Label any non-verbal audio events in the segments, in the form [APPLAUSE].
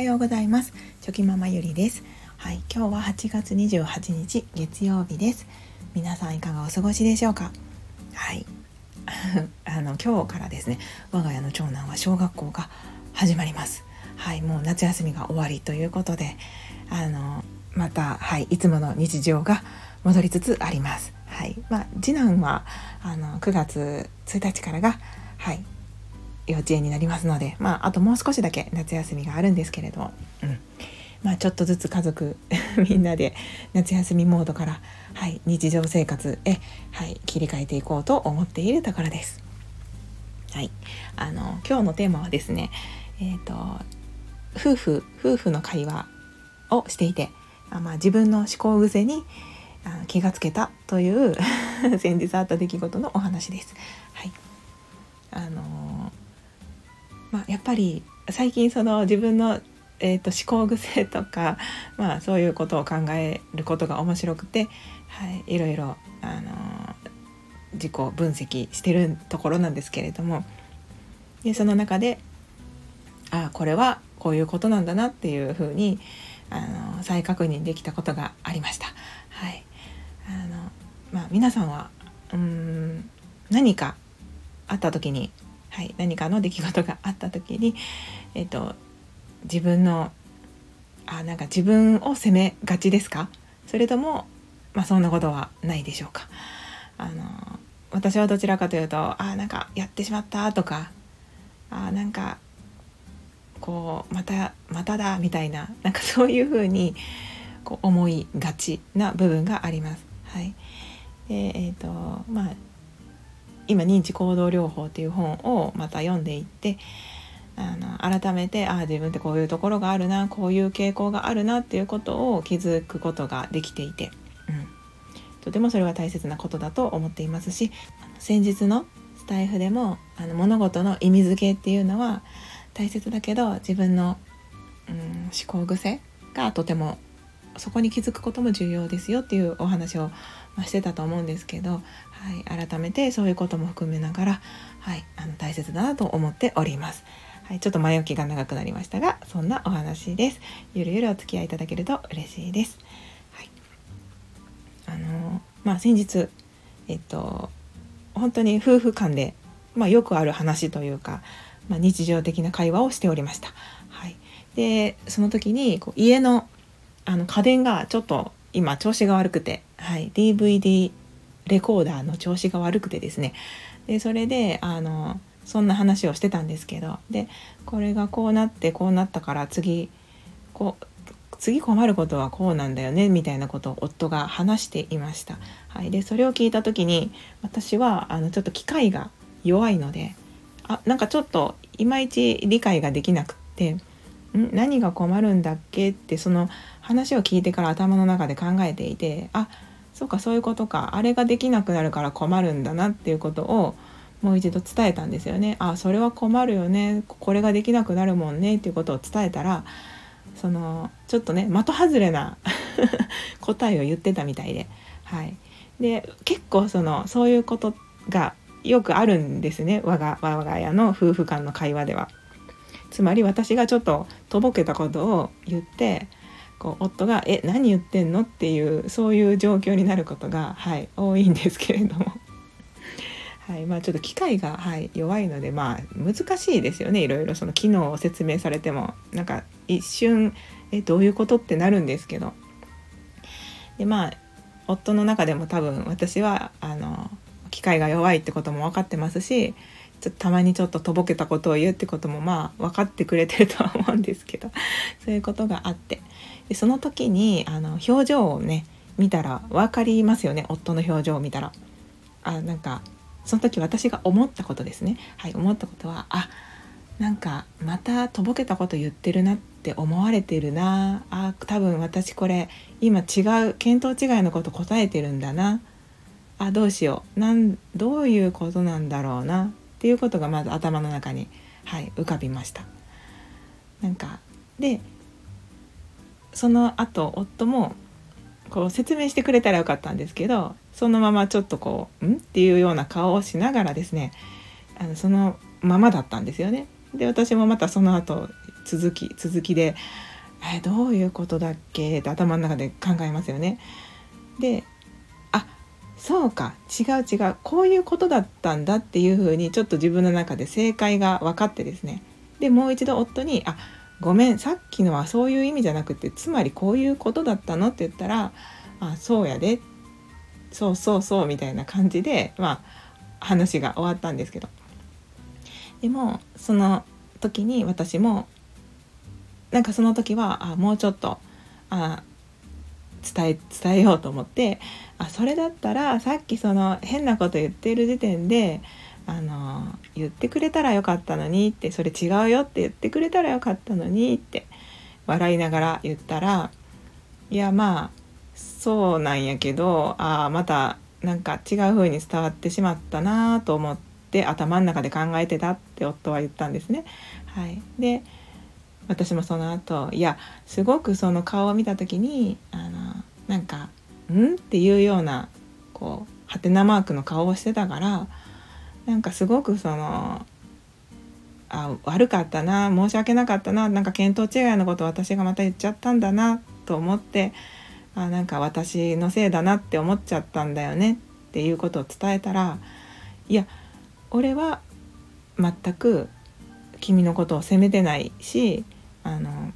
はようございます。チョキママゆりです。はい今日は8月28日月曜日です。皆さんいかがお過ごしでしょうか？はい。[LAUGHS] あの今日からですね我が家の長男は小学校が始まります。はいもう夏休みが終わりということであのまたはいいつもの日常が戻りつつあります。はいまあ、次男はあの9月1日からがはい幼稚園になりますので、まあ、あともう少しだけ夏休みがあるんですけれど、うんまあ、ちょっとずつ家族 [LAUGHS] みんなで夏休みモードから、はい、日常生活へ、はい、切り替えていこうと思っているところです。はい、あの今日のテーマはですね、えーと、夫婦夫婦の会話をしていてあ、まあ、自分の思考癖にあ気がつけたという [LAUGHS] 先日あった出来事のお話です。はい、あのまあ、やっぱり最近その自分の、えーと、思考癖とか、まあ、そういうことを考えることが面白くて、はい、いろいろ、あの自己分析してるところなんですけれどもでその中でああこれはこういうことなんだなっていうふうにあの再確認できたことがありました。はいあのまあ、皆さんはうん何かあった時にはい、何かの出来事があった時に、えーと、自分のあなんか自分を責めがちですか？それとも、まあ、そんなことはないでしょうか？あの私はどちらかというとあなんかやってしまったとかあなんかこうまたまただみたいななんかそういうふうにこう思いがちな部分があります。はい、でえーとまあ今認知行動療法っていう本をまた読んでいってあの改めてああ自分ってこういうところがあるなこういう傾向があるなっていうことを気づくことができていて、うん、とてもそれは大切なことだと思っていますし先日のスタイフでもあの物事の意味づけっていうのは大切だけど自分の、うん、思考癖がとてもそこに気づくことも重要ですよっていうお話をしてたと思うんですけど、はい、改めてそういうことも含めながら、はい、あの大切だなと思っております。はい、ちょっと前置きが長くなりましたがそんなお話です。ゆるゆるお付き合いいただけると嬉しいです。はい、あのまあ先日えっと本当に夫婦間で、まあ、よくある話というか、まあ、日常的な会話をしておりました。はい、でその時にこう家のあの家電がちょっと今調子が悪くて、はい、DVD レコーダーの調子が悪くてですね。でそれであのそんな話をしてたんですけど。でこれがこうなってこうなったから次こう次困ることはこうなんだよねみたいなことを夫が話していました。はい、でそれを聞いた時に私はあのちょっと機械が弱いのであなんかちょっといまいち理解ができなくってん？何が困るんだっけ？ってその話を聞いてから頭の中で考えていてあそうかそういうことかあれができなくなるから困るんだなっていうことをもう一度伝えたんですよね。あそれは困るよねこれができなくなるもんねっていうことを伝えたらそのちょっとね的外れな [LAUGHS] 答えを言ってたみたいで。はい、で結構そのそういうことがよくあるんですね我が我が家の夫婦間の会話では。つまり私がちょっととぼけたことを言ってこう夫が「え何言ってんの?」っていうそういう状況になることが、はい、多いんですけれども。[LAUGHS] はいまあ、ちょっと機械が、はい、弱いので、まあ、難しいですよねいろいろその機能を説明されてもなんか一瞬えどういうことってなるんですけどでまあ夫の中でも多分私はあの機械が弱いってことも分かってますしちょっとたまにちょっととぼけたことを言うってこともまあ分かってくれてるとは思うんですけどそういうことがあって。でその時にあの表情をね見たら分かりますよね。夫の表情を見たら。あなんかその時私が思ったことですね。はい思ったことはあなんかまたとぼけたこと言ってるなって思われてるな。あ多分私これ今違う見当違いのこと答えてるんだな。あどうしよう。なんどういうことなんだろうな。っていうことがまず頭の中に、はい、浮かびました。なんかでその後夫もこう説明してくれたらよかったんですけどそのままちょっとこう「ん?」っていうような顔をしながらですねあのそのままだったんですよね。で私もまたその後続き続きで、え、どういうことだっけ？って頭の中で考えますよね。でそうか。違う違う。こういうことだったんだっていうふうにちょっと自分の中で正解が分かってですね。でもう一度夫に「あごめん。さっきのはそういう意味じゃなくてつまりこういうことだったの?」って言ったら「あそうやで。そうそうそう」みたいな感じでまあ話が終わったんですけど。でもその時に私もなんかその時はあもうちょっとあ伝え伝えようと思ってあそれだったらさっきその変なこと言ってる時点であの言ってくれたらよかったのにってそれ違うよって言ってくれたらよかったのにって笑いながら言ったらいやまあそうなんやけどああまたなんか違う風に伝わってしまったなと思って頭の中で考えてたって夫は言ったんですね。はい、で私もその後いやすごくその顔を見た時にあのなんか「ん?」っていうようなこうハテナマークの顔をしてたからなんかすごくそのあ悪かったな申し訳なかったななんか見当違いのことを私がまた言っちゃったんだなと思ってあなんか私のせいだなって思っちゃったんだよねっていうことを伝えたらいや俺は全く君のことを責めてないしあの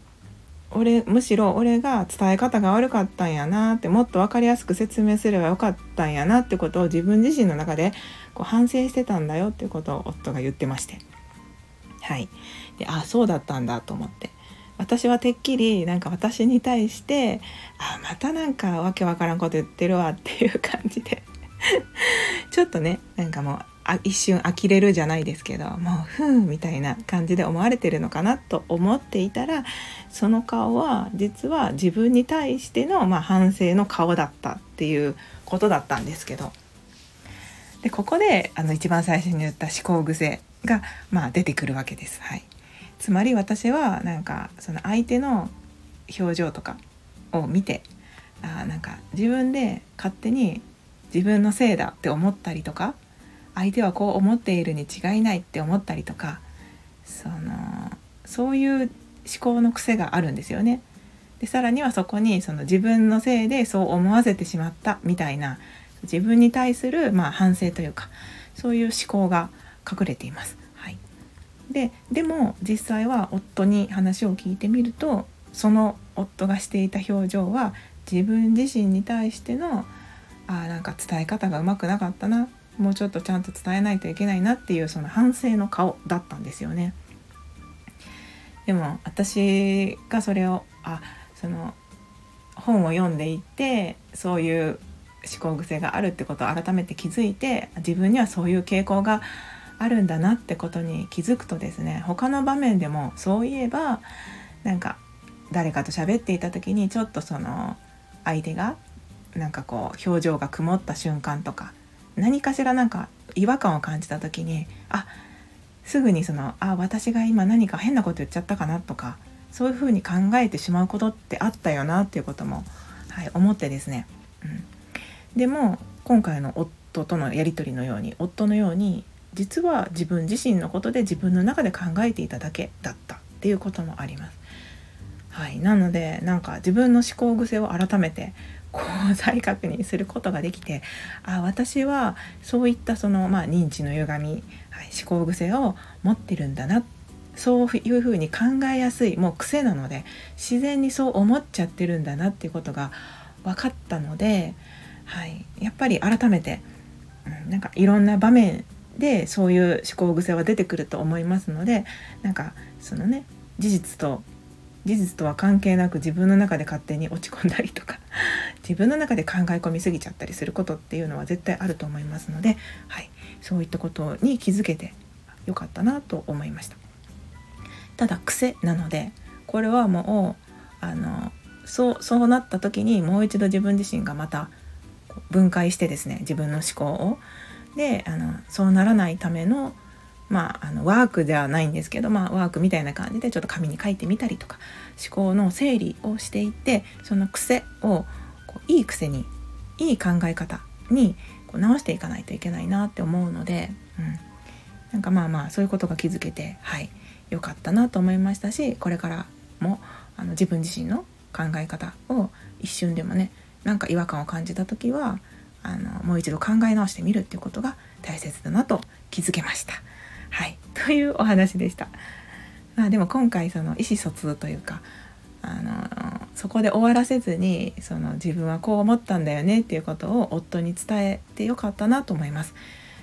俺むしろ俺が伝え方が悪かったんやなってもっと分かりやすく説明すればよかったんやなってことを自分自身の中でこう反省してたんだよっていうことを夫が言ってまして。はい。であそうだったんだと思って。私はてっきりなんか私に対してあまたなんかわけわからんこと言ってるわっていう感じで。[LAUGHS] ちょっとねなんかもうあ一瞬呆れるじゃないですけどもうふんみたいな感じで思われてるのかなと思っていたらその顔は実は自分に対しての、まあ、反省の顔だったっていうことだったんですけどでここであの一番最初に言った思考癖が、まあ、出てくるわけです。はい、つまり私はなんかその相手の表情とかを見てあなんか自分で勝手に自分のせいだって思ったりとか相手はこう思っているに違いないって思ったりとかそのそういう思考の癖があるんですよね。でさらにはそこにその自分のせいでそう思わせてしまったみたいな自分に対するまあ反省というかそういう思考が隠れています。はい、ででも実際は夫に話を聞いてみるとその夫がしていた表情は自分自身に対してのあなんか伝え方がうまくなかったなもうちょっとちゃんと伝えないといけないなっていうその反省の顔だったんですよね。でも私がそれをあその本を読んでいってそういう思考癖があるってことを改めて気づいて自分にはそういう傾向があるんだなってことに気づくとですね他の場面でもそういえばなんか誰かと喋っていた時にちょっとその相手がなんかこう表情が曇った瞬間とか何かしらなんか違和感を感じた時にあすぐにそのあ私が今何か変なこと言っちゃったかなとかそういうふうに考えてしまうことってあったよなっていうことも、はい、思ってですね、うん、でも今回の夫とのやり取りのように夫のように実は自分自身のことで自分の中で考えていただけだったっていうこともあります。はい、なのでなんか自分の思考癖を改めてこう再確認することができてあ私はそういったその、まあ、認知の歪み、はい、思考癖を持ってるんだなそういうふうに考えやすいもう癖なので自然にそう思っちゃってるんだなっていうことが分かったので、はい、やっぱり改めて、うん、なんかいろんな場面でそういう思考癖は出てくると思いますのでなんかそのね事実と事実とは関係なく自分の中で勝手に落ち込んだりとか [LAUGHS] 自分の中で考え込みすぎちゃったりすることっていうのは絶対あると思いますので、はい、そういったことに気づけてよかったなと思いました。ただ癖なのでこれはもうあのそうそうなった時にもう一度自分自身がまた分解してですね自分の思考を。であのそうならないためのまあ、あのワークではないんですけど、まあ、ワークみたいな感じでちょっと紙に書いてみたりとか思考の整理をしていってその癖をこういい癖にいい考え方にこう直していかないといけないなって思うので、うん、なんかまあまあそういうことが気づけてはい良かったなと思いましたしこれからもあの自分自身の考え方を一瞬でもねなんか違和感を感じた時はあのもう一度考え直してみるっていうことが大切だなと気づけました。はいというお話でした。まあ、でも今回その意思疎通というかあのそこで終わらせずにその自分はこう思ったんだよねっていうことを夫に伝えてよかったなと思います。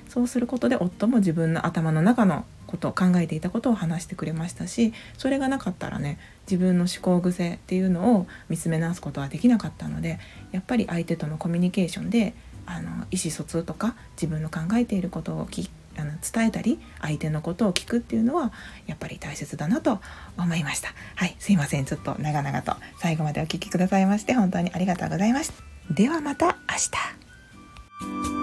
そうすることで夫も自分の頭の中のことを考えていたことを話してくれましたしそれがなかったらね自分の思考癖っていうのを見つめ直すことはできなかったのでやっぱり相手とのコミュニケーションであの意思疎通とか自分の考えていることを聞あの伝えたり相手のことを聞くっていうのはやっぱり大切だなと思いました。はいすいません。ちょっと長々と最後までお聴きくださいまして本当にありがとうございましたではまた明日。